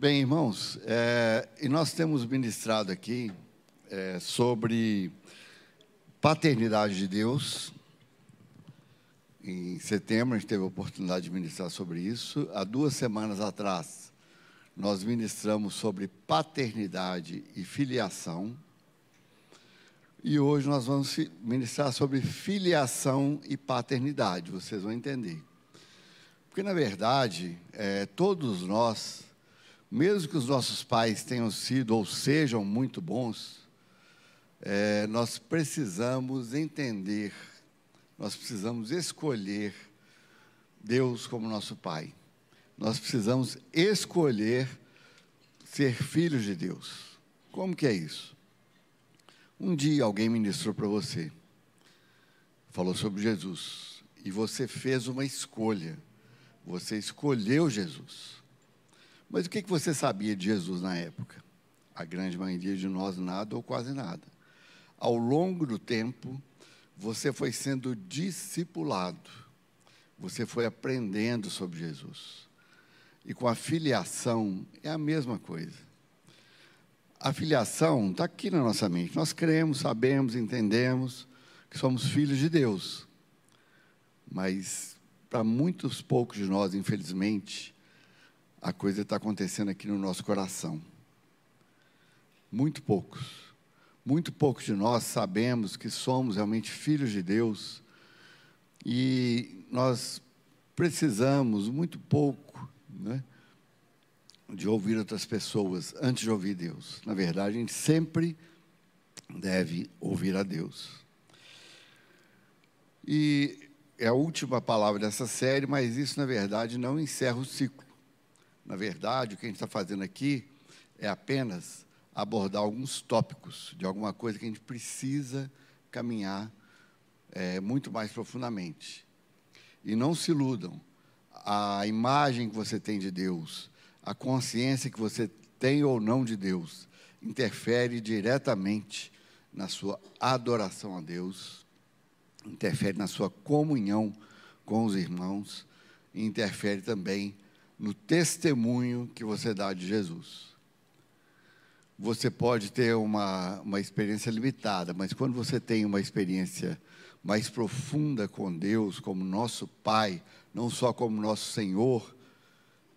Bem, irmãos, é, e nós temos ministrado aqui é, sobre paternidade de Deus. Em setembro, a gente teve a oportunidade de ministrar sobre isso. Há duas semanas atrás, nós ministramos sobre paternidade e filiação. E hoje nós vamos ministrar sobre filiação e paternidade, vocês vão entender. Porque, na verdade, é, todos nós mesmo que os nossos pais tenham sido ou sejam muito bons, é, nós precisamos entender, nós precisamos escolher Deus como nosso Pai. Nós precisamos escolher ser filhos de Deus. Como que é isso? Um dia alguém ministrou para você, falou sobre Jesus, e você fez uma escolha. Você escolheu Jesus. Mas o que você sabia de Jesus na época? A grande maioria de nós nada ou quase nada. Ao longo do tempo, você foi sendo discipulado. Você foi aprendendo sobre Jesus. E com a filiação é a mesma coisa. A filiação está aqui na nossa mente. Nós cremos, sabemos, entendemos que somos filhos de Deus. Mas para muitos poucos de nós, infelizmente, a coisa está acontecendo aqui no nosso coração. Muito poucos, muito poucos de nós sabemos que somos realmente filhos de Deus e nós precisamos muito pouco né, de ouvir outras pessoas antes de ouvir Deus. Na verdade, a gente sempre deve ouvir a Deus. E é a última palavra dessa série, mas isso, na verdade, não encerra o ciclo. Na verdade, o que a gente está fazendo aqui é apenas abordar alguns tópicos de alguma coisa que a gente precisa caminhar é, muito mais profundamente. E não se iludam. A imagem que você tem de Deus, a consciência que você tem ou não de Deus, interfere diretamente na sua adoração a Deus, interfere na sua comunhão com os irmãos, interfere também no testemunho que você dá de Jesus. Você pode ter uma, uma experiência limitada, mas quando você tem uma experiência mais profunda com Deus, como nosso Pai, não só como nosso Senhor,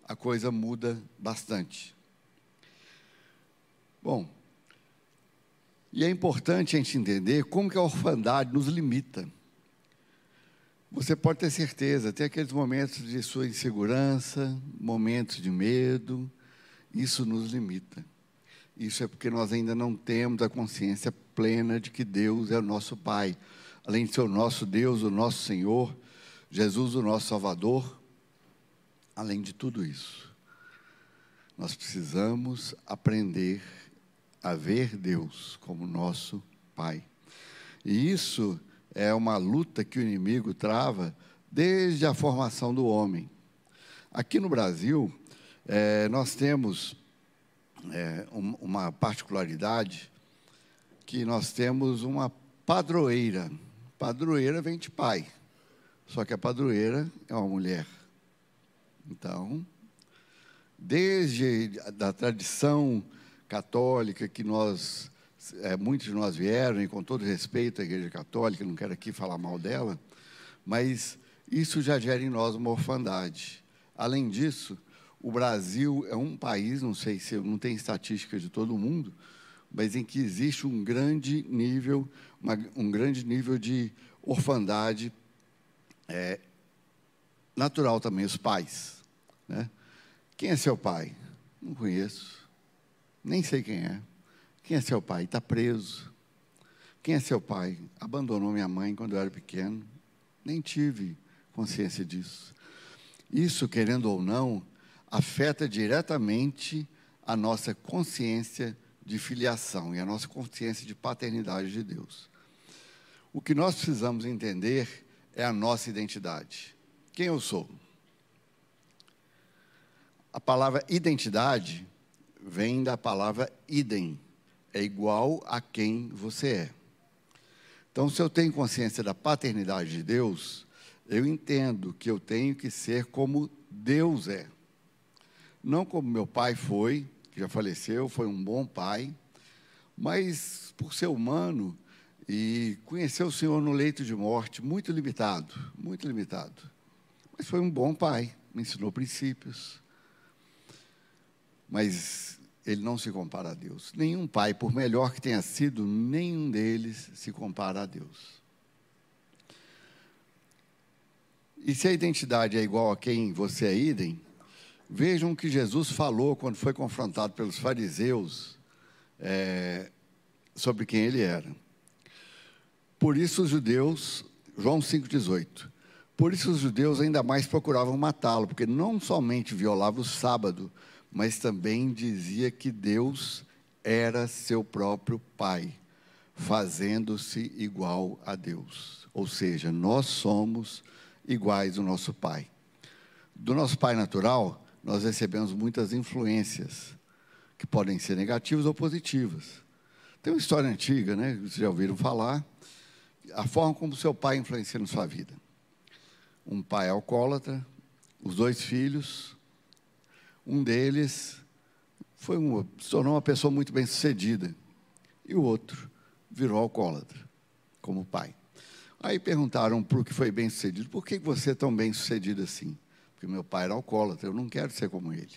a coisa muda bastante. Bom, e é importante a gente entender como que a orfandade nos limita. Você pode ter certeza, tem aqueles momentos de sua insegurança, momentos de medo, isso nos limita. Isso é porque nós ainda não temos a consciência plena de que Deus é o nosso Pai. Além de ser o nosso Deus, o nosso Senhor, Jesus, o nosso Salvador, além de tudo isso, nós precisamos aprender a ver Deus como nosso Pai. E isso é uma luta que o inimigo trava desde a formação do homem. Aqui no Brasil, é, nós temos é, um, uma particularidade que nós temos uma padroeira. Padroeira vem de pai, só que a padroeira é uma mulher. Então, desde a da tradição católica que nós é, muitos de nós vieram, e com todo respeito à Igreja Católica, não quero aqui falar mal dela, mas isso já gera em nós uma orfandade. Além disso, o Brasil é um país, não sei se não tem estatística de todo mundo, mas em que existe um grande nível, uma, um grande nível de orfandade é, natural também, os pais. Né? Quem é seu pai? Não conheço, nem sei quem é. Quem é seu pai? Está preso. Quem é seu pai? Abandonou minha mãe quando eu era pequeno. Nem tive consciência disso. Isso, querendo ou não, afeta diretamente a nossa consciência de filiação e a nossa consciência de paternidade de Deus. O que nós precisamos entender é a nossa identidade. Quem eu sou? A palavra identidade vem da palavra idem, é igual a quem você é. Então, se eu tenho consciência da paternidade de Deus, eu entendo que eu tenho que ser como Deus é. não como meu pai foi, que já faleceu, foi um bom pai, mas por ser humano e conhecer o Senhor no leito de morte, muito limitado, muito limitado. Mas foi um bom pai, me ensinou princípios. Mas ele não se compara a Deus. Nenhum pai, por melhor que tenha sido, nenhum deles se compara a Deus. E se a identidade é igual a quem você é idem, vejam o que Jesus falou quando foi confrontado pelos fariseus é, sobre quem ele era. Por isso os judeus, João 5,18, por isso os judeus ainda mais procuravam matá-lo, porque não somente violava o sábado, mas também dizia que Deus era seu próprio Pai, fazendo-se igual a Deus. Ou seja, nós somos iguais ao nosso Pai. Do nosso Pai natural, nós recebemos muitas influências, que podem ser negativas ou positivas. Tem uma história antiga, né? Vocês já ouviram falar. A forma como seu pai influencia na sua vida. Um pai alcoólatra, os dois filhos, um deles foi uma, se tornou uma pessoa muito bem sucedida. E o outro virou alcoólatra, como pai. Aí perguntaram para o que foi bem sucedido: por que você é tão bem sucedido assim? Porque meu pai era alcoólatra, eu não quero ser como ele.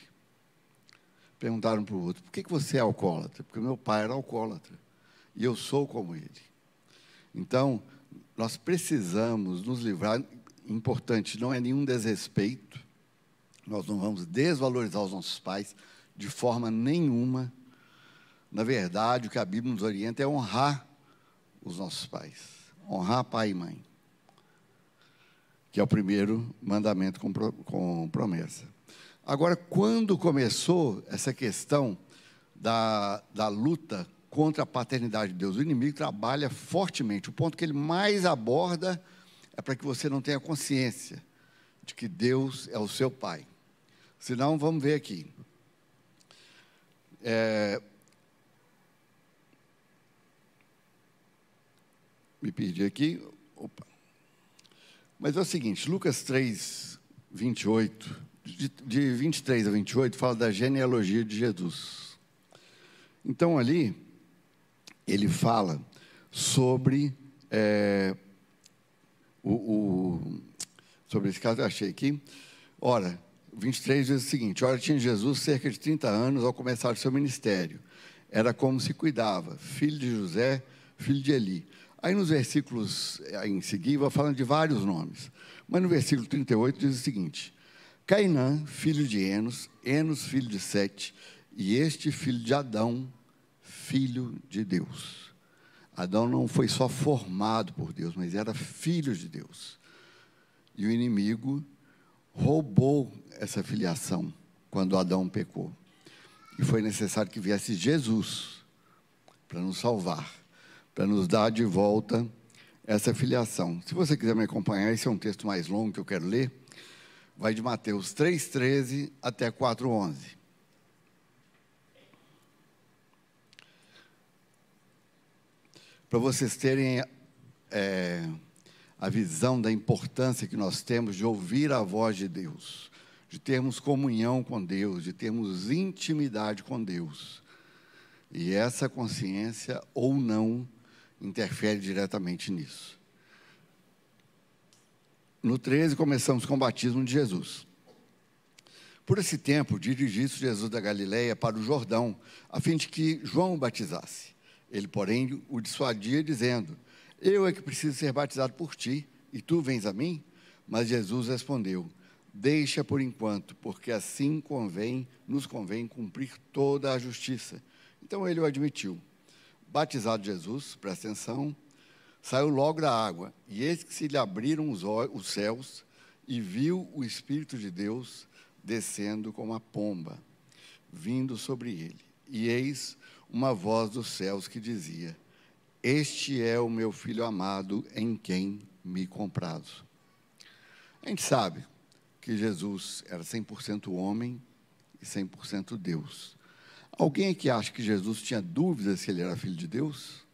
Perguntaram para o outro: por que você é alcoólatra? Porque meu pai era alcoólatra e eu sou como ele. Então, nós precisamos nos livrar. Importante, não é nenhum desrespeito, nós não vamos desvalorizar os nossos pais de forma nenhuma. Na verdade, o que a Bíblia nos orienta é honrar os nossos pais, honrar pai e mãe, que é o primeiro mandamento com, com promessa. Agora, quando começou essa questão da, da luta contra a paternidade de Deus, o inimigo trabalha fortemente. O ponto que ele mais aborda é para que você não tenha consciência de que Deus é o seu pai. Senão, vamos ver aqui. É, me perdi aqui. Opa. Mas é o seguinte, Lucas 3, 28, de, de 23 a 28, fala da genealogia de Jesus. Então, ali, ele fala sobre é, o, o, sobre esse caso, eu achei aqui. Ora, 23 diz o seguinte: Ora, tinha Jesus cerca de 30 anos ao começar o seu ministério. Era como se cuidava, filho de José, filho de Eli. Aí nos versículos eh, em seguida, falando de vários nomes. Mas no versículo 38 diz o seguinte: Cainã, filho de Enos, Enos, filho de Sete, e este filho de Adão, filho de Deus. Adão não foi só formado por Deus, mas era filho de Deus. E o inimigo roubou essa filiação quando Adão pecou. E foi necessário que viesse Jesus para nos salvar, para nos dar de volta essa filiação. Se você quiser me acompanhar, esse é um texto mais longo que eu quero ler. Vai de Mateus 3,13 até 4,11. Para vocês terem é, a visão da importância que nós temos de ouvir a voz de Deus, de termos comunhão com Deus, de termos intimidade com Deus. E essa consciência ou não interfere diretamente nisso. No 13, começamos com o batismo de Jesus. Por esse tempo, dirigiu-se Jesus da Galileia para o Jordão, a fim de que João o batizasse. Ele, porém, o dissuadia, dizendo: eu é que preciso ser batizado por ti, e tu vens a mim? Mas Jesus respondeu: Deixa por enquanto, porque assim convém, nos convém cumprir toda a justiça. Então ele o admitiu. Batizado Jesus, presta atenção, saiu logo da água, e eis que se lhe abriram os, os céus, e viu o Espírito de Deus descendo como a pomba, vindo sobre ele. E eis uma voz dos céus que dizia: este é o meu filho amado em quem me comprazo. A gente sabe que Jesus era 100% homem e 100% Deus. Alguém que acha que Jesus tinha dúvidas se ele era filho de Deus?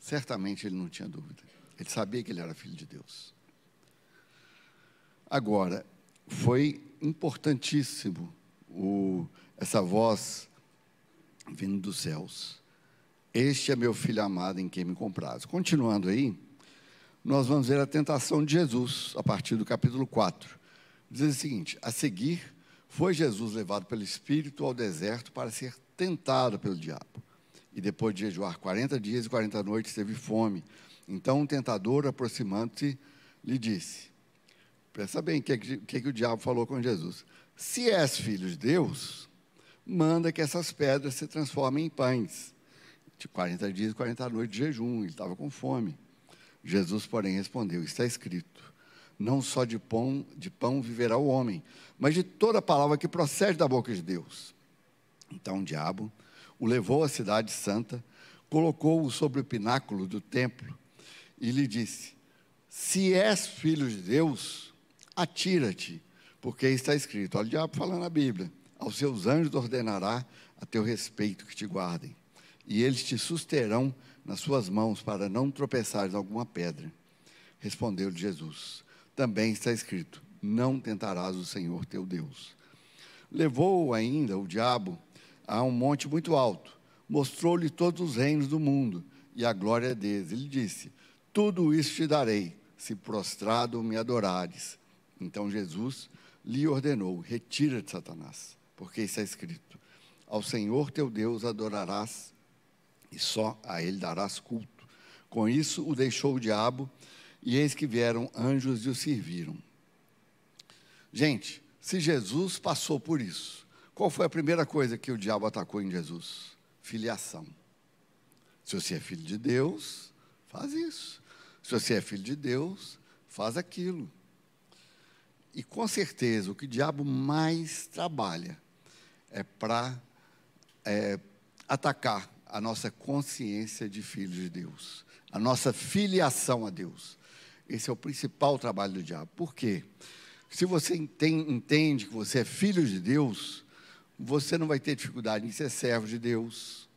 Certamente ele não tinha dúvida. Ele sabia que ele era filho de Deus. Agora, foi importantíssimo o, essa voz vindo dos céus. Este é meu filho amado em quem me compraz. Continuando aí, nós vamos ver a tentação de Jesus, a partir do capítulo 4. Diz o seguinte: A seguir, foi Jesus levado pelo Espírito ao deserto para ser tentado pelo diabo. E depois de jejuar 40 dias e 40 noites, teve fome. Então, um tentador, aproximando-se, lhe disse: Pensa bem o que, que, que o diabo falou com Jesus. Se és filho de Deus, manda que essas pedras se transformem em pães. De 40 dias e 40 noites de jejum, ele estava com fome. Jesus, porém, respondeu: Está escrito: Não só de pão, de pão viverá o homem, mas de toda palavra que procede da boca de Deus. Então o diabo o levou à cidade santa, colocou-o sobre o pináculo do templo e lhe disse: Se és filho de Deus, atira-te, porque está escrito, olha o diabo falando na Bíblia, aos seus anjos ordenará a teu respeito que te guardem, e eles te susterão nas suas mãos para não tropeçares alguma pedra. Respondeu Jesus, também está escrito, não tentarás o Senhor teu Deus. Levou ainda o diabo a um monte muito alto, mostrou-lhe todos os reinos do mundo e a glória deles. Ele disse: Tudo isso te darei, se prostrado me adorares. Então Jesus lhe ordenou: Retira-te, Satanás, porque está escrito: Ao Senhor teu Deus adorarás e só a ele darás culto. Com isso o deixou o diabo, e eis que vieram anjos e o serviram. Gente, se Jesus passou por isso, qual foi a primeira coisa que o diabo atacou em Jesus? Filiação. Se você é filho de Deus, faz isso. Se você é filho de Deus, faz aquilo. E com certeza o que o diabo mais trabalha é para é, atacar a nossa consciência de filhos de Deus, a nossa filiação a Deus. Esse é o principal trabalho do diabo. Por quê? Se você entende que você é filho de Deus, você não vai ter dificuldade em ser servo de Deus,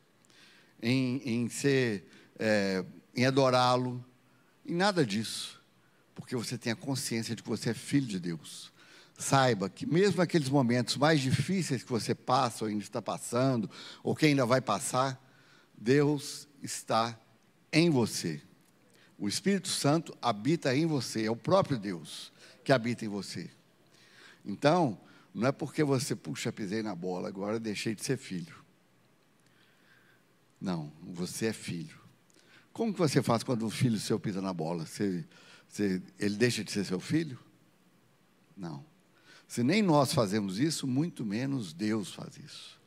em, em ser, é, em adorá-lo, em nada disso porque você tem a consciência de que você é filho de Deus. Saiba que mesmo aqueles momentos mais difíceis que você passa, ou ainda está passando, ou que ainda vai passar, Deus está em você. O Espírito Santo habita em você, é o próprio Deus que habita em você. Então, não é porque você, puxa, pisei na bola, agora deixei de ser filho. Não, você é filho. Como que você faz quando o filho seu pisa na bola? Você você, ele deixa de ser seu filho? Não. Se nem nós fazemos isso, muito menos Deus faz isso.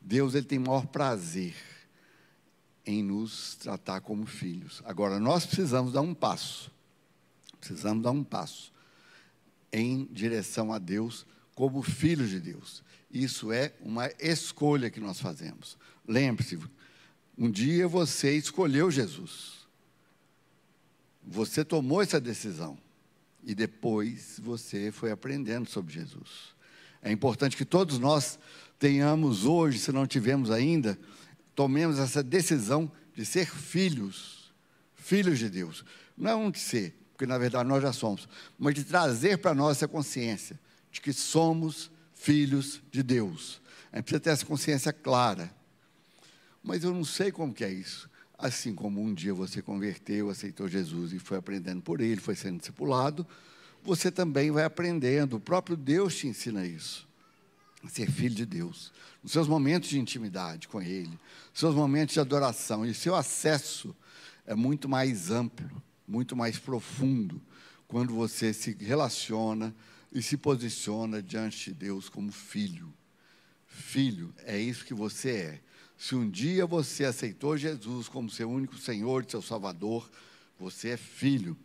Deus ele tem maior prazer em nos tratar como filhos. Agora, nós precisamos dar um passo. Precisamos dar um passo em direção a Deus como filhos de Deus. Isso é uma escolha que nós fazemos. Lembre-se, um dia você escolheu Jesus. Você tomou essa decisão e depois você foi aprendendo sobre Jesus. É importante que todos nós tenhamos hoje, se não tivemos ainda, tomemos essa decisão de ser filhos, filhos de Deus. Não de ser, porque na verdade nós já somos, mas de trazer para nós essa consciência de que somos filhos de Deus. A gente precisa ter essa consciência clara. Mas eu não sei como que é isso. Assim como um dia você converteu, aceitou Jesus e foi aprendendo por ele, foi sendo discipulado, você também vai aprendendo. O próprio Deus te ensina isso. Ser filho de Deus. Nos seus momentos de intimidade com Ele, seus momentos de adoração. E seu acesso é muito mais amplo, muito mais profundo, quando você se relaciona e se posiciona diante de Deus como filho. Filho, é isso que você é. Se um dia você aceitou Jesus como seu único Senhor, seu Salvador, você é filho.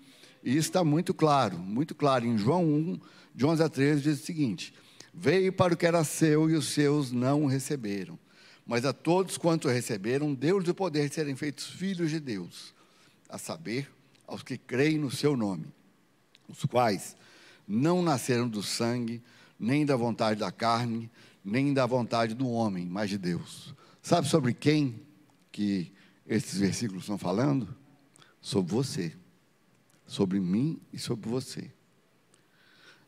E isso está muito claro, muito claro. Em João 1, de 11 a 13, diz o seguinte: Veio para o que era seu e os seus não o receberam. Mas a todos quanto receberam, deu-lhes o poder de serem feitos filhos de Deus, a saber, aos que creem no seu nome, os quais não nasceram do sangue, nem da vontade da carne, nem da vontade do homem, mas de Deus. Sabe sobre quem que esses versículos estão falando? Sobre você. Sobre mim e sobre você.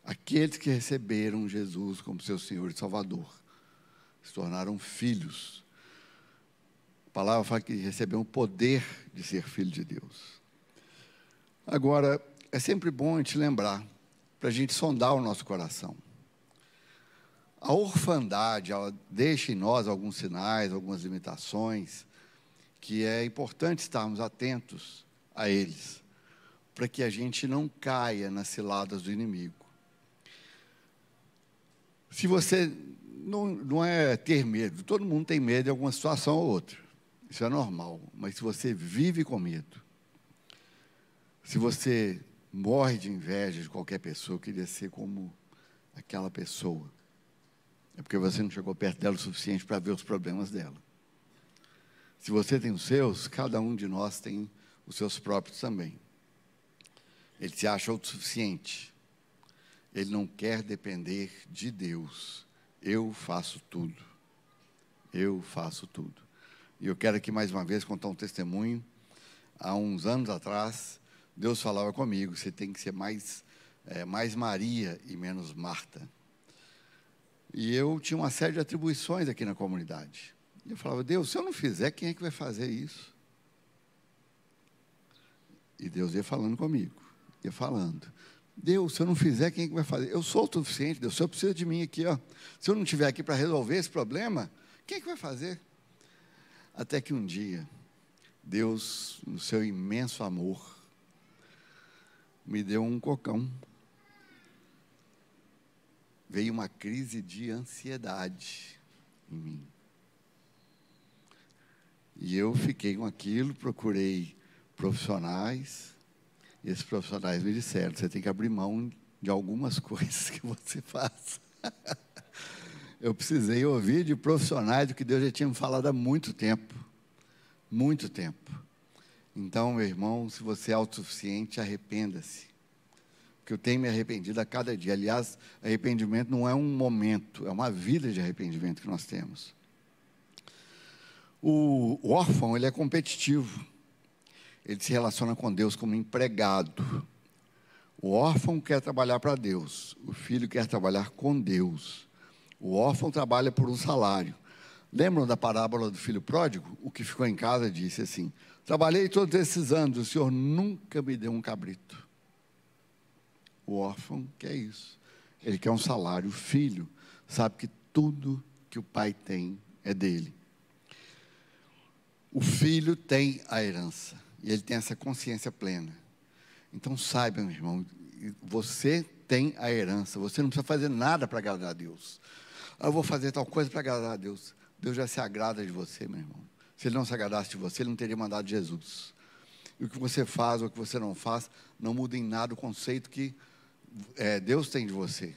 Aqueles que receberam Jesus como seu Senhor e Salvador se tornaram filhos. A palavra fala que receberam o poder de ser filho de Deus. Agora, é sempre bom a gente lembrar, para a gente sondar o nosso coração. A orfandade, ela deixa em nós alguns sinais, algumas limitações, que é importante estarmos atentos a eles, para que a gente não caia nas ciladas do inimigo. Se você não, não é ter medo, todo mundo tem medo de alguma situação ou outra, isso é normal, mas se você vive com medo, se você morre de inveja de qualquer pessoa, queria ser como aquela pessoa, é porque você não chegou perto dela o suficiente para ver os problemas dela. Se você tem os seus, cada um de nós tem os seus próprios também. Ele se acha autossuficiente. Ele não quer depender de Deus. Eu faço tudo. Eu faço tudo. E eu quero aqui mais uma vez contar um testemunho. Há uns anos atrás, Deus falava comigo: você tem que ser mais, é, mais Maria e menos Marta. E eu tinha uma série de atribuições aqui na comunidade. E eu falava, Deus, se eu não fizer, quem é que vai fazer isso? E Deus ia falando comigo, ia falando. Deus, se eu não fizer, quem é que vai fazer? Eu sou o suficiente, Deus, o Senhor precisa de mim aqui, ó. Se eu não estiver aqui para resolver esse problema, quem é que vai fazer? Até que um dia, Deus, no seu imenso amor, me deu um cocão veio uma crise de ansiedade em mim. E eu fiquei com aquilo, procurei profissionais, e esses profissionais me disseram: você tem que abrir mão de algumas coisas que você faz. eu precisei ouvir de profissionais do que Deus já tinha me falado há muito tempo. Muito tempo. Então, meu irmão, se você é autossuficiente, arrependa-se que eu tenho me arrependido a cada dia. Aliás, arrependimento não é um momento, é uma vida de arrependimento que nós temos. O órfão, ele é competitivo. Ele se relaciona com Deus como empregado. O órfão quer trabalhar para Deus, o filho quer trabalhar com Deus. O órfão trabalha por um salário. Lembram da parábola do filho pródigo? O que ficou em casa disse assim: Trabalhei todos esses anos, o Senhor nunca me deu um cabrito. O órfão quer isso. Ele quer um salário. O filho sabe que tudo que o pai tem é dele. O filho tem a herança. E ele tem essa consciência plena. Então saiba, meu irmão, você tem a herança. Você não precisa fazer nada para agradar a Deus. Ah, eu vou fazer tal coisa para agradar a Deus. Deus já se agrada de você, meu irmão. Se ele não se agradasse de você, ele não teria mandado Jesus. E o que você faz ou o que você não faz, não muda em nada o conceito que é, Deus tem de você.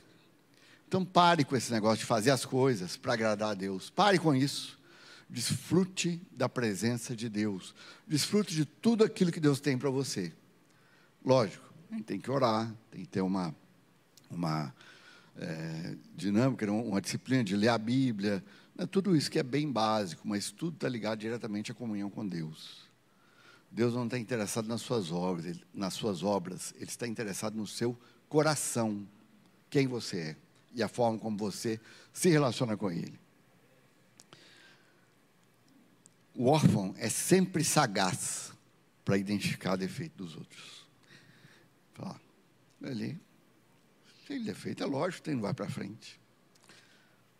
Então pare com esse negócio de fazer as coisas para agradar a Deus. Pare com isso. Desfrute da presença de Deus. Desfrute de tudo aquilo que Deus tem para você. Lógico, a gente tem que orar, tem que ter uma, uma é, dinâmica, uma disciplina de ler a Bíblia. Né, tudo isso que é bem básico, mas tudo está ligado diretamente à comunhão com Deus. Deus não está interessado nas suas obras, ele, nas suas obras, Ele está interessado no seu coração quem você é e a forma como você se relaciona com Ele. O órfão é sempre sagaz para identificar defeito dos outros. Fala, ele tem defeito, é lógico ele não vai para frente.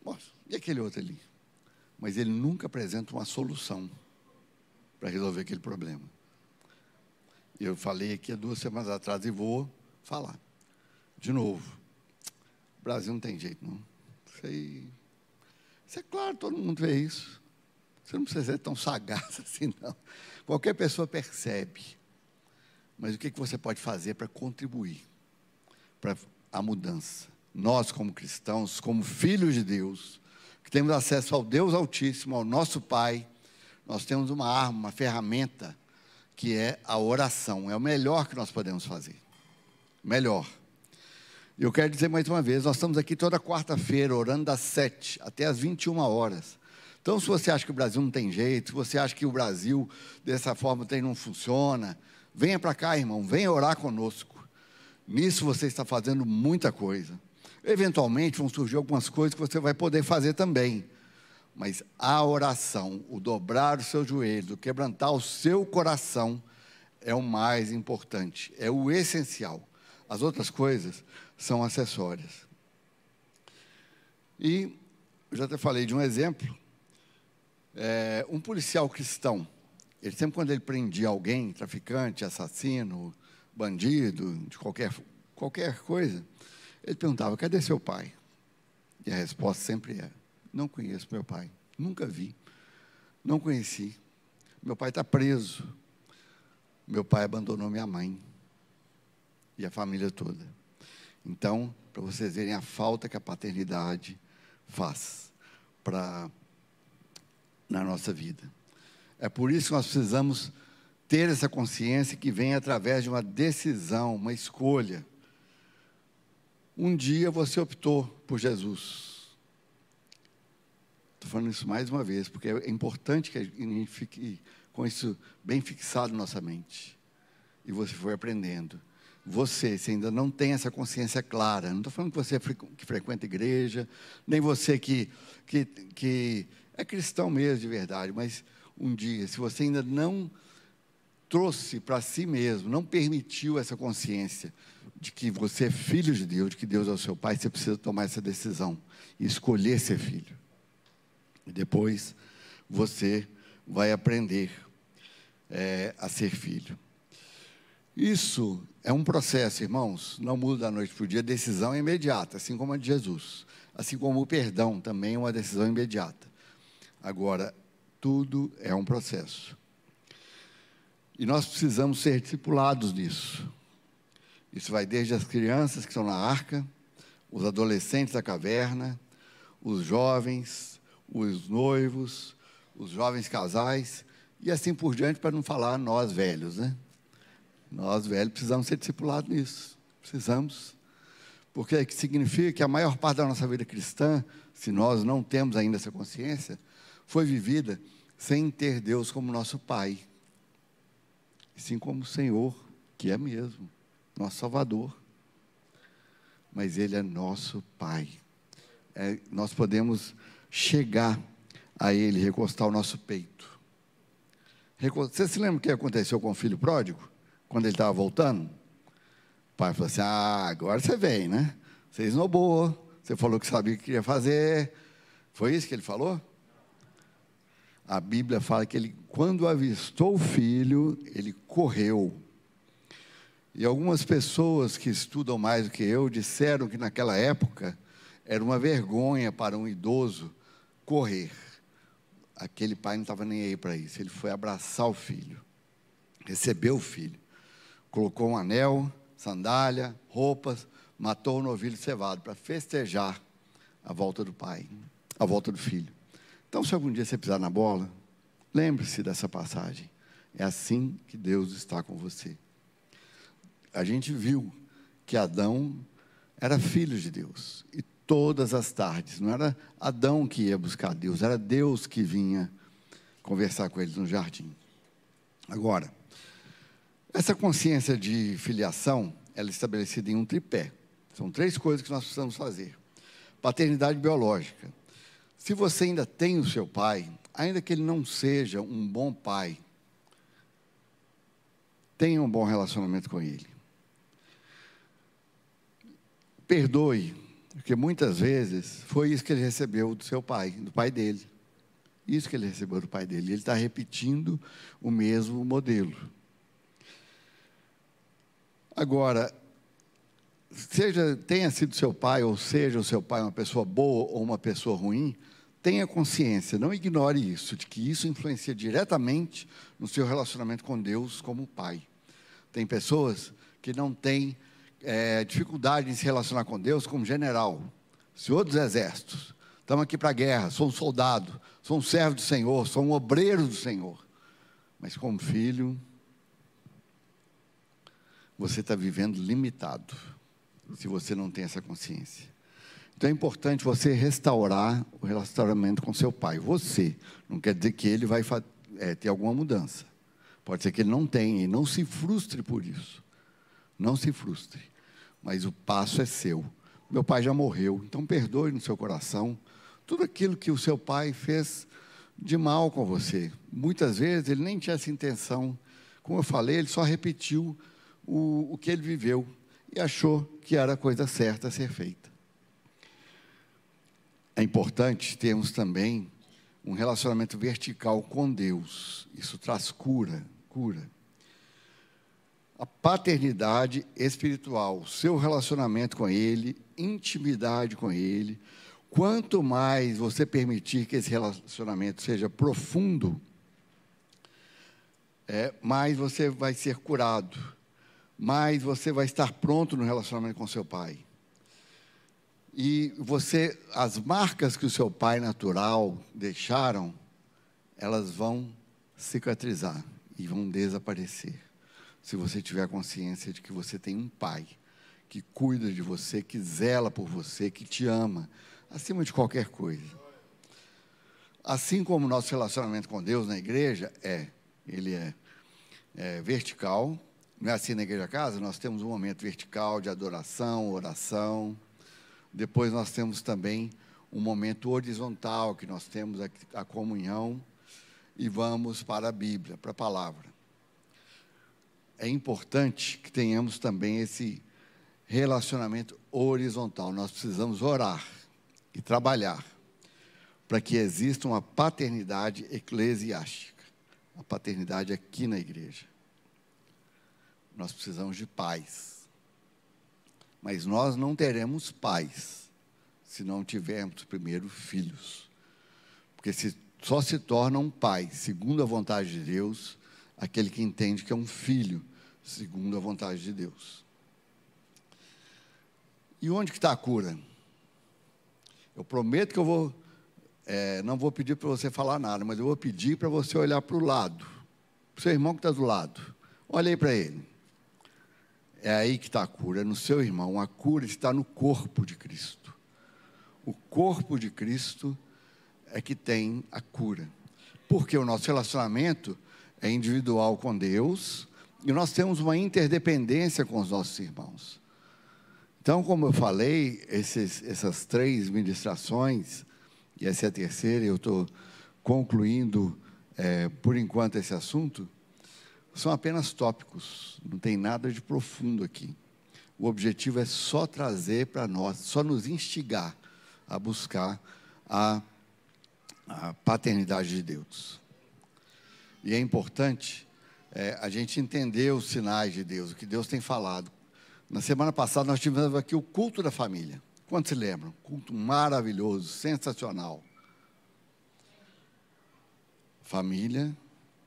Nossa, e aquele outro ali? Mas ele nunca apresenta uma solução para resolver aquele problema. Eu falei aqui há duas semanas atrás e vou falar. De novo, o Brasil não tem jeito, não. Isso aí. Isso é claro, todo mundo vê isso. Você não precisa ser tão sagaz assim, não. Qualquer pessoa percebe. Mas o que, que você pode fazer para contribuir para a mudança? Nós, como cristãos, como filhos de Deus, que temos acesso ao Deus Altíssimo, ao nosso Pai, nós temos uma arma, uma ferramenta, que é a oração. É o melhor que nós podemos fazer. Melhor. Eu quero dizer mais uma vez, nós estamos aqui toda quarta-feira, orando das 7 até as 21 horas. Então, se você acha que o Brasil não tem jeito, se você acha que o Brasil dessa forma não funciona, venha para cá, irmão, venha orar conosco. Nisso você está fazendo muita coisa. Eventualmente vão surgir algumas coisas que você vai poder fazer também. Mas a oração, o dobrar os seus joelhos, o quebrantar o seu coração, é o mais importante, é o essencial. As outras coisas são acessórias. E eu já até falei de um exemplo. É, um policial cristão, ele sempre quando ele prendia alguém, traficante, assassino, bandido, de qualquer, qualquer coisa, ele perguntava: cadê seu pai? E a resposta sempre é: não conheço meu pai, nunca vi, não conheci. Meu pai está preso. Meu pai abandonou minha mãe e a família toda. Então, para vocês verem a falta que a paternidade faz para na nossa vida. É por isso que nós precisamos ter essa consciência que vem através de uma decisão, uma escolha. Um dia você optou por Jesus. Estou falando isso mais uma vez, porque é importante que a gente fique com isso bem fixado na nossa mente. E você foi aprendendo. Você, se ainda não tem essa consciência clara, não estou falando que você que frequenta igreja, nem você que, que, que é cristão mesmo de verdade, mas um dia, se você ainda não trouxe para si mesmo, não permitiu essa consciência de que você é filho de Deus, de que Deus é o seu pai, você precisa tomar essa decisão e escolher ser filho. E depois você vai aprender é, a ser filho. Isso é um processo, irmãos, não muda da noite para o dia, decisão é imediata, assim como a de Jesus. Assim como o perdão também é uma decisão imediata. Agora, tudo é um processo. E nós precisamos ser discipulados nisso. Isso vai desde as crianças que estão na arca, os adolescentes da caverna, os jovens, os noivos, os jovens casais, e assim por diante, para não falar nós velhos, né? Nós velhos precisamos ser discipulados nisso. Precisamos. Porque significa que a maior parte da nossa vida cristã, se nós não temos ainda essa consciência, foi vivida sem ter Deus como nosso Pai, sim como Senhor, que é mesmo, nosso Salvador. Mas Ele é nosso Pai. É, nós podemos chegar a Ele, recostar o nosso peito. Você se lembra o que aconteceu com o filho pródigo? Quando ele estava voltando? O pai falou assim: Ah, agora você vem, né? Você esnobou, você falou que sabia o que queria fazer. Foi isso que ele falou? A Bíblia fala que ele, quando avistou o filho, ele correu. E algumas pessoas que estudam mais do que eu disseram que naquela época era uma vergonha para um idoso correr. Aquele pai não estava nem aí para isso. Ele foi abraçar o filho, recebeu o filho, colocou um anel, sandália, roupas, matou o novilho cevado para festejar a volta do pai, a volta do filho. Então, se algum dia você pisar na bola, lembre-se dessa passagem. É assim que Deus está com você. A gente viu que Adão era filho de Deus. E todas as tardes, não era Adão que ia buscar Deus, era Deus que vinha conversar com eles no jardim. Agora, essa consciência de filiação, ela é estabelecida em um tripé. São três coisas que nós precisamos fazer. Paternidade biológica, se você ainda tem o seu pai, ainda que ele não seja um bom pai, tenha um bom relacionamento com ele. Perdoe, porque muitas vezes foi isso que ele recebeu do seu pai, do pai dele. Isso que ele recebeu do pai dele. Ele está repetindo o mesmo modelo. Agora, seja tenha sido seu pai ou seja o seu pai uma pessoa boa ou uma pessoa ruim, tenha consciência, não ignore isso, de que isso influencia diretamente no seu relacionamento com Deus como pai. Tem pessoas que não têm é, dificuldade em se relacionar com Deus como general, senhor dos exércitos. Estamos aqui para a guerra, sou um soldado, sou um servo do Senhor, sou um obreiro do Senhor. Mas como filho, você está vivendo limitado, se você não tem essa consciência. Então é importante você restaurar o relacionamento com seu pai. Você. Não quer dizer que ele vai é, ter alguma mudança. Pode ser que ele não tenha. E não se frustre por isso. Não se frustre. Mas o passo é seu. Meu pai já morreu, então perdoe no seu coração tudo aquilo que o seu pai fez de mal com você. Muitas vezes ele nem tinha essa intenção. Como eu falei, ele só repetiu o, o que ele viveu e achou que era a coisa certa a ser feita. É importante termos também um relacionamento vertical com Deus. Isso traz cura, cura. A paternidade espiritual, seu relacionamento com Ele, intimidade com Ele. Quanto mais você permitir que esse relacionamento seja profundo, é, mais você vai ser curado, mais você vai estar pronto no relacionamento com seu pai. E você, as marcas que o seu pai natural deixaram, elas vão cicatrizar e vão desaparecer. Se você tiver consciência de que você tem um pai que cuida de você, que zela por você, que te ama, acima de qualquer coisa. Assim como o nosso relacionamento com Deus na igreja é, ele é, é vertical, não é assim na igreja casa? Nós temos um momento vertical de adoração, oração, depois nós temos também um momento horizontal, que nós temos a, comunhão e vamos para a Bíblia, para a palavra. É importante que tenhamos também esse relacionamento horizontal. Nós precisamos orar e trabalhar para que exista uma paternidade eclesiástica, a paternidade aqui na igreja. Nós precisamos de pais mas nós não teremos pais se não tivermos primeiro filhos. Porque se, só se torna um pai, segundo a vontade de Deus, aquele que entende que é um filho, segundo a vontade de Deus. E onde que está a cura? Eu prometo que eu vou, é, não vou pedir para você falar nada, mas eu vou pedir para você olhar para o lado, para o seu irmão que está do lado. Olhe aí para ele. É aí que está a cura, é no seu irmão. A cura está no corpo de Cristo. O corpo de Cristo é que tem a cura. Porque o nosso relacionamento é individual com Deus e nós temos uma interdependência com os nossos irmãos. Então, como eu falei, esses, essas três ministrações, e essa é a terceira, eu estou concluindo é, por enquanto esse assunto são apenas tópicos, não tem nada de profundo aqui. O objetivo é só trazer para nós, só nos instigar a buscar a, a paternidade de Deus. E é importante é, a gente entender os sinais de Deus, o que Deus tem falado. Na semana passada nós tivemos aqui o culto da família. Quantos se lembram? Culto maravilhoso, sensacional. Família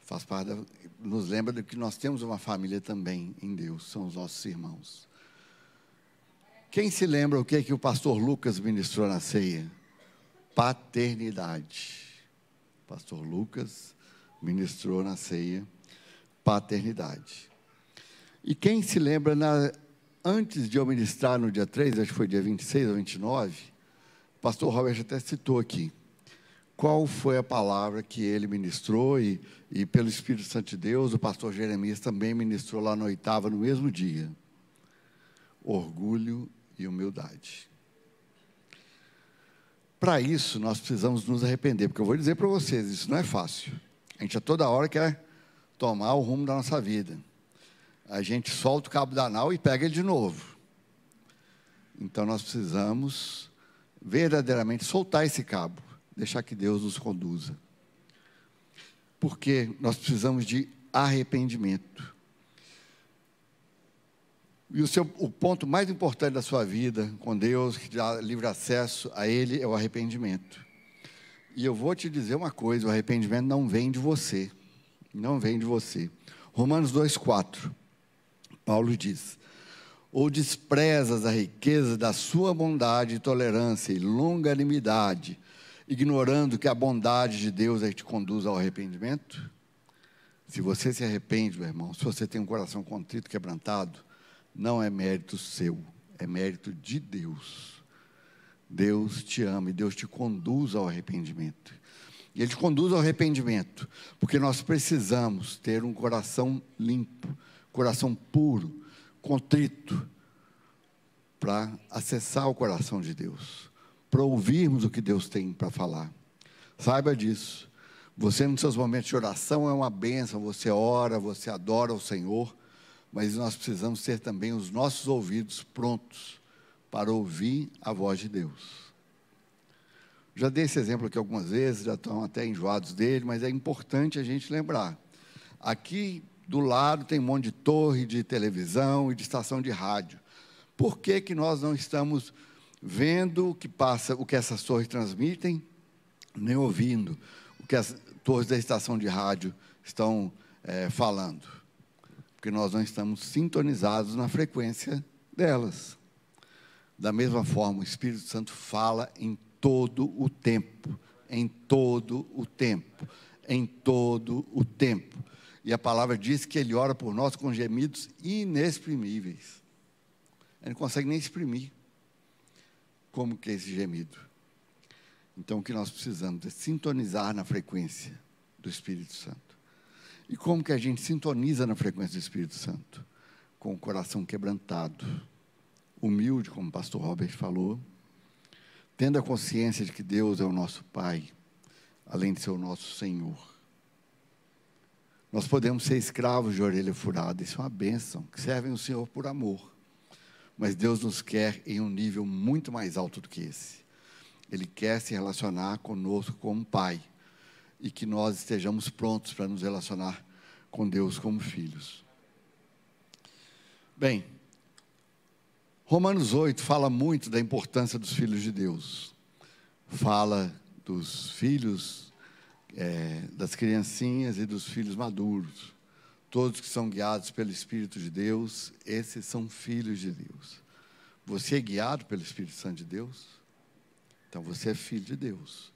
faz parte da, nos lembra de que nós temos uma família também em Deus, são os nossos irmãos. Quem se lembra o que, é que o pastor Lucas ministrou na ceia? Paternidade. Pastor Lucas ministrou na ceia paternidade. E quem se lembra, na, antes de eu ministrar no dia 3, acho que foi dia 26 ou 29, o pastor Robert até citou aqui qual foi a palavra que ele ministrou e, e pelo Espírito Santo de Deus, o pastor Jeremias também ministrou lá no oitava, no mesmo dia. Orgulho e humildade. Para isso, nós precisamos nos arrepender, porque eu vou dizer para vocês, isso não é fácil. A gente a toda hora quer tomar o rumo da nossa vida. A gente solta o cabo da nau e pega ele de novo. Então nós precisamos verdadeiramente soltar esse cabo deixar que Deus nos conduza. Porque nós precisamos de arrependimento. E o, seu, o ponto mais importante da sua vida com Deus, que dá livre acesso a Ele, é o arrependimento. E eu vou te dizer uma coisa: o arrependimento não vem de você. Não vem de você. Romanos 2,4. Paulo diz: Ou desprezas a riqueza da sua bondade, tolerância e longanimidade, ignorando que a bondade de Deus é que te conduz ao arrependimento? Se você se arrepende, meu irmão, se você tem um coração contrito, quebrantado, não é mérito seu, é mérito de Deus. Deus te ama e Deus te conduz ao arrependimento. E Ele te conduz ao arrependimento, porque nós precisamos ter um coração limpo, coração puro, contrito, para acessar o coração de Deus, para ouvirmos o que Deus tem para falar. Saiba disso. Você, nos seus momentos de oração, é uma bênção. Você ora, você adora o Senhor, mas nós precisamos ter também os nossos ouvidos prontos para ouvir a voz de Deus. Já dei esse exemplo aqui algumas vezes, já estão até enjoados dele, mas é importante a gente lembrar. Aqui do lado tem um monte de torre de televisão e de estação de rádio. Por que, que nós não estamos vendo o que passa, o que essas torres transmitem, nem ouvindo o que as torres da estação de rádio estão é, falando? Porque nós não estamos sintonizados na frequência delas. Da mesma forma, o Espírito Santo fala em todo o tempo, em todo o tempo, em todo o tempo. E a palavra diz que ele ora por nós com gemidos inexprimíveis. Ele não consegue nem exprimir como que é esse gemido. Então o que nós precisamos é sintonizar na frequência do Espírito Santo. E como que a gente sintoniza na frequência do Espírito Santo? Com o coração quebrantado, humilde, como o pastor Robert falou, tendo a consciência de que Deus é o nosso Pai, além de ser o nosso Senhor. Nós podemos ser escravos de orelha furada, isso é uma bênção, que servem o Senhor por amor. Mas Deus nos quer em um nível muito mais alto do que esse. Ele quer se relacionar conosco como Pai e que nós estejamos prontos para nos relacionar com Deus como filhos. Bem, Romanos 8 fala muito da importância dos filhos de Deus. Fala dos filhos, é, das criancinhas e dos filhos maduros. Todos que são guiados pelo Espírito de Deus, esses são filhos de Deus. Você é guiado pelo Espírito Santo de Deus? Então você é filho de Deus.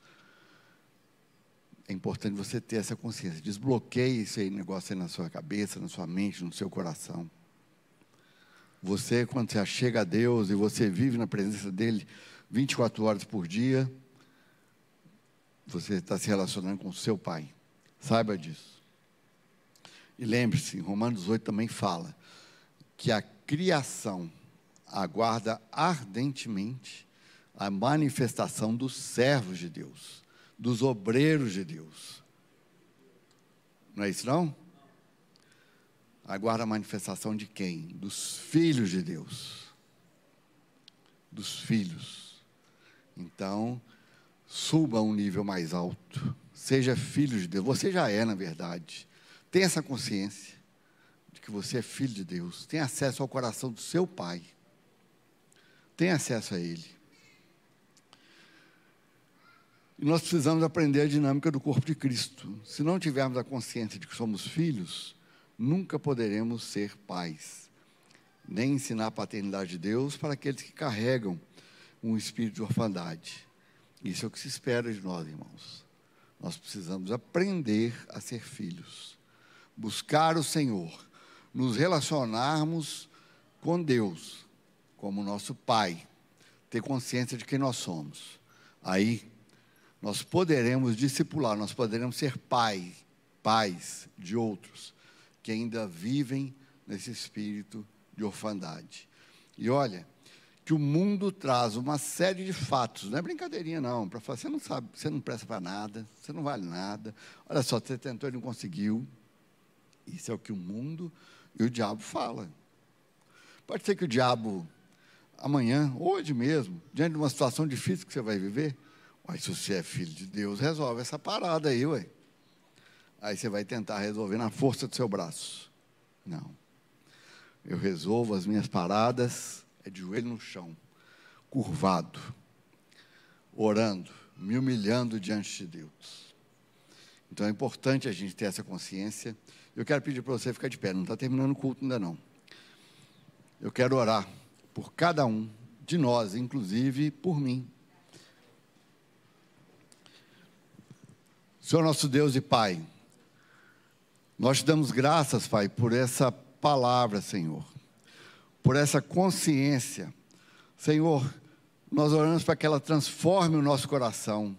É importante você ter essa consciência. Desbloqueie esse negócio aí na sua cabeça, na sua mente, no seu coração. Você, quando você chega a Deus e você vive na presença dEle 24 horas por dia, você está se relacionando com o seu Pai. Saiba disso. E lembre-se, Romanos 8 também fala que a criação aguarda ardentemente a manifestação dos servos de Deus, dos obreiros de Deus. Não é isso não? aguarda a manifestação de quem? Dos filhos de Deus. Dos filhos. Então, suba a um nível mais alto. Seja filho de Deus. Você já é, na verdade. Tenha essa consciência de que você é filho de Deus. Tem acesso ao coração do seu Pai. Tem acesso a Ele. E nós precisamos aprender a dinâmica do corpo de Cristo. Se não tivermos a consciência de que somos filhos, nunca poderemos ser pais, nem ensinar a paternidade de Deus para aqueles que carregam um espírito de orfandade. Isso é o que se espera de nós, irmãos. Nós precisamos aprender a ser filhos, buscar o Senhor, nos relacionarmos com Deus como nosso Pai, ter consciência de quem nós somos. Aí nós poderemos discipular, nós poderemos ser pai, pais de outros que ainda vivem nesse espírito de orfandade. E olha, que o mundo traz uma série de fatos, não é brincadeirinha não, para falar, você não sabe, você não presta para nada, você não vale nada, olha só, você tentou e não conseguiu. Isso é o que o mundo e o diabo fala. Pode ser que o diabo, amanhã, hoje mesmo, diante de uma situação difícil que você vai viver, mas se você é filho de Deus, resolve essa parada aí, ué. Aí você vai tentar resolver na força do seu braço. Não. Eu resolvo as minhas paradas, é de joelho no chão, curvado, orando, me humilhando diante de Deus. Então é importante a gente ter essa consciência. Eu quero pedir para você ficar de pé, não está terminando o culto ainda não. Eu quero orar por cada um de nós, inclusive por mim. Senhor nosso Deus e Pai, nós te damos graças, Pai, por essa palavra, Senhor, por essa consciência. Senhor, nós oramos para que ela transforme o nosso coração.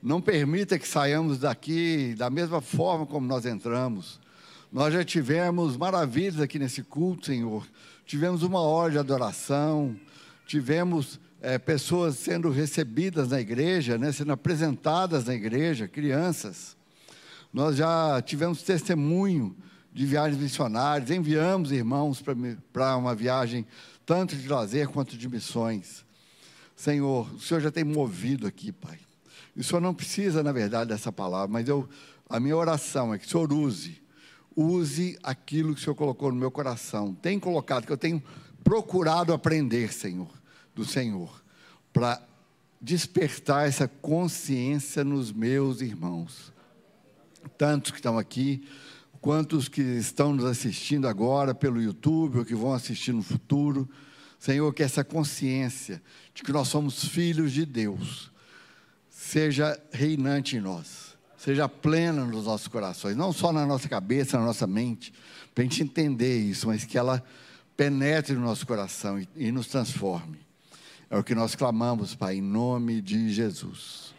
Não permita que saiamos daqui da mesma forma como nós entramos. Nós já tivemos maravilhas aqui nesse culto, Senhor. Tivemos uma hora de adoração, tivemos é, pessoas sendo recebidas na igreja, né, sendo apresentadas na igreja, crianças. Nós já tivemos testemunho de viagens missionárias, enviamos irmãos para uma viagem tanto de lazer quanto de missões. Senhor, o Senhor já tem movido aqui, Pai. O Senhor não precisa, na verdade, dessa palavra, mas eu, a minha oração é que o Senhor use, use aquilo que o Senhor colocou no meu coração. Tem colocado, que eu tenho procurado aprender, Senhor, do Senhor, para despertar essa consciência nos meus irmãos. Tantos que estão aqui, quantos que estão nos assistindo agora pelo YouTube ou que vão assistir no futuro. Senhor, que essa consciência de que nós somos filhos de Deus seja reinante em nós, seja plena nos nossos corações, não só na nossa cabeça, na nossa mente, para a gente entender isso, mas que ela penetre no nosso coração e, e nos transforme. É o que nós clamamos, Pai, em nome de Jesus.